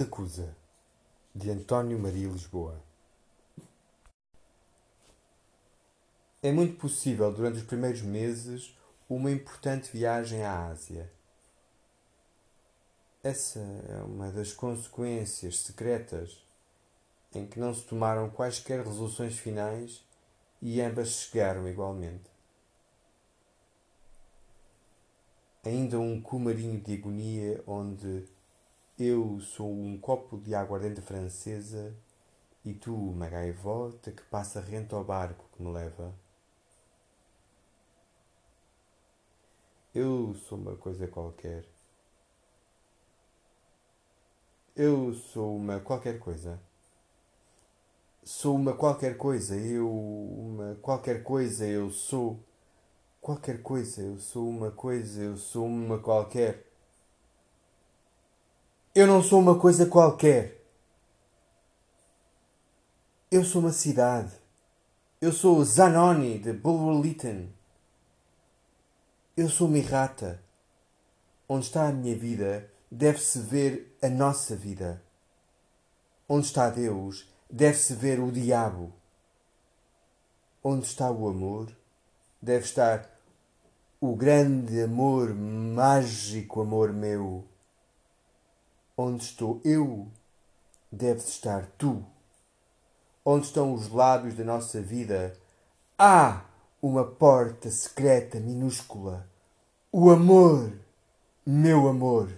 Recusa, de António Maria Lisboa. É muito possível, durante os primeiros meses, uma importante viagem à Ásia. Essa é uma das consequências secretas em que não se tomaram quaisquer resoluções finais e ambas chegaram igualmente. Ainda um cumarinho de agonia onde eu sou um copo de aguardente francesa e tu uma gaivota que passa rente ao barco que me leva. Eu sou uma coisa qualquer. Eu sou uma qualquer coisa. Sou uma qualquer coisa. Eu uma qualquer coisa. Eu sou qualquer coisa. Eu sou uma coisa. Eu sou uma qualquer. Eu não sou uma coisa qualquer. Eu sou uma cidade. Eu sou Zanoni de Bulwer Eu sou uma errata. Onde está a minha vida, deve-se ver a nossa vida. Onde está Deus, deve-se ver o diabo. Onde está o amor, deve estar o grande amor, mágico amor meu. Onde estou eu, deves estar tu. Onde estão os lábios da nossa vida, há uma porta secreta minúscula. O amor, meu amor.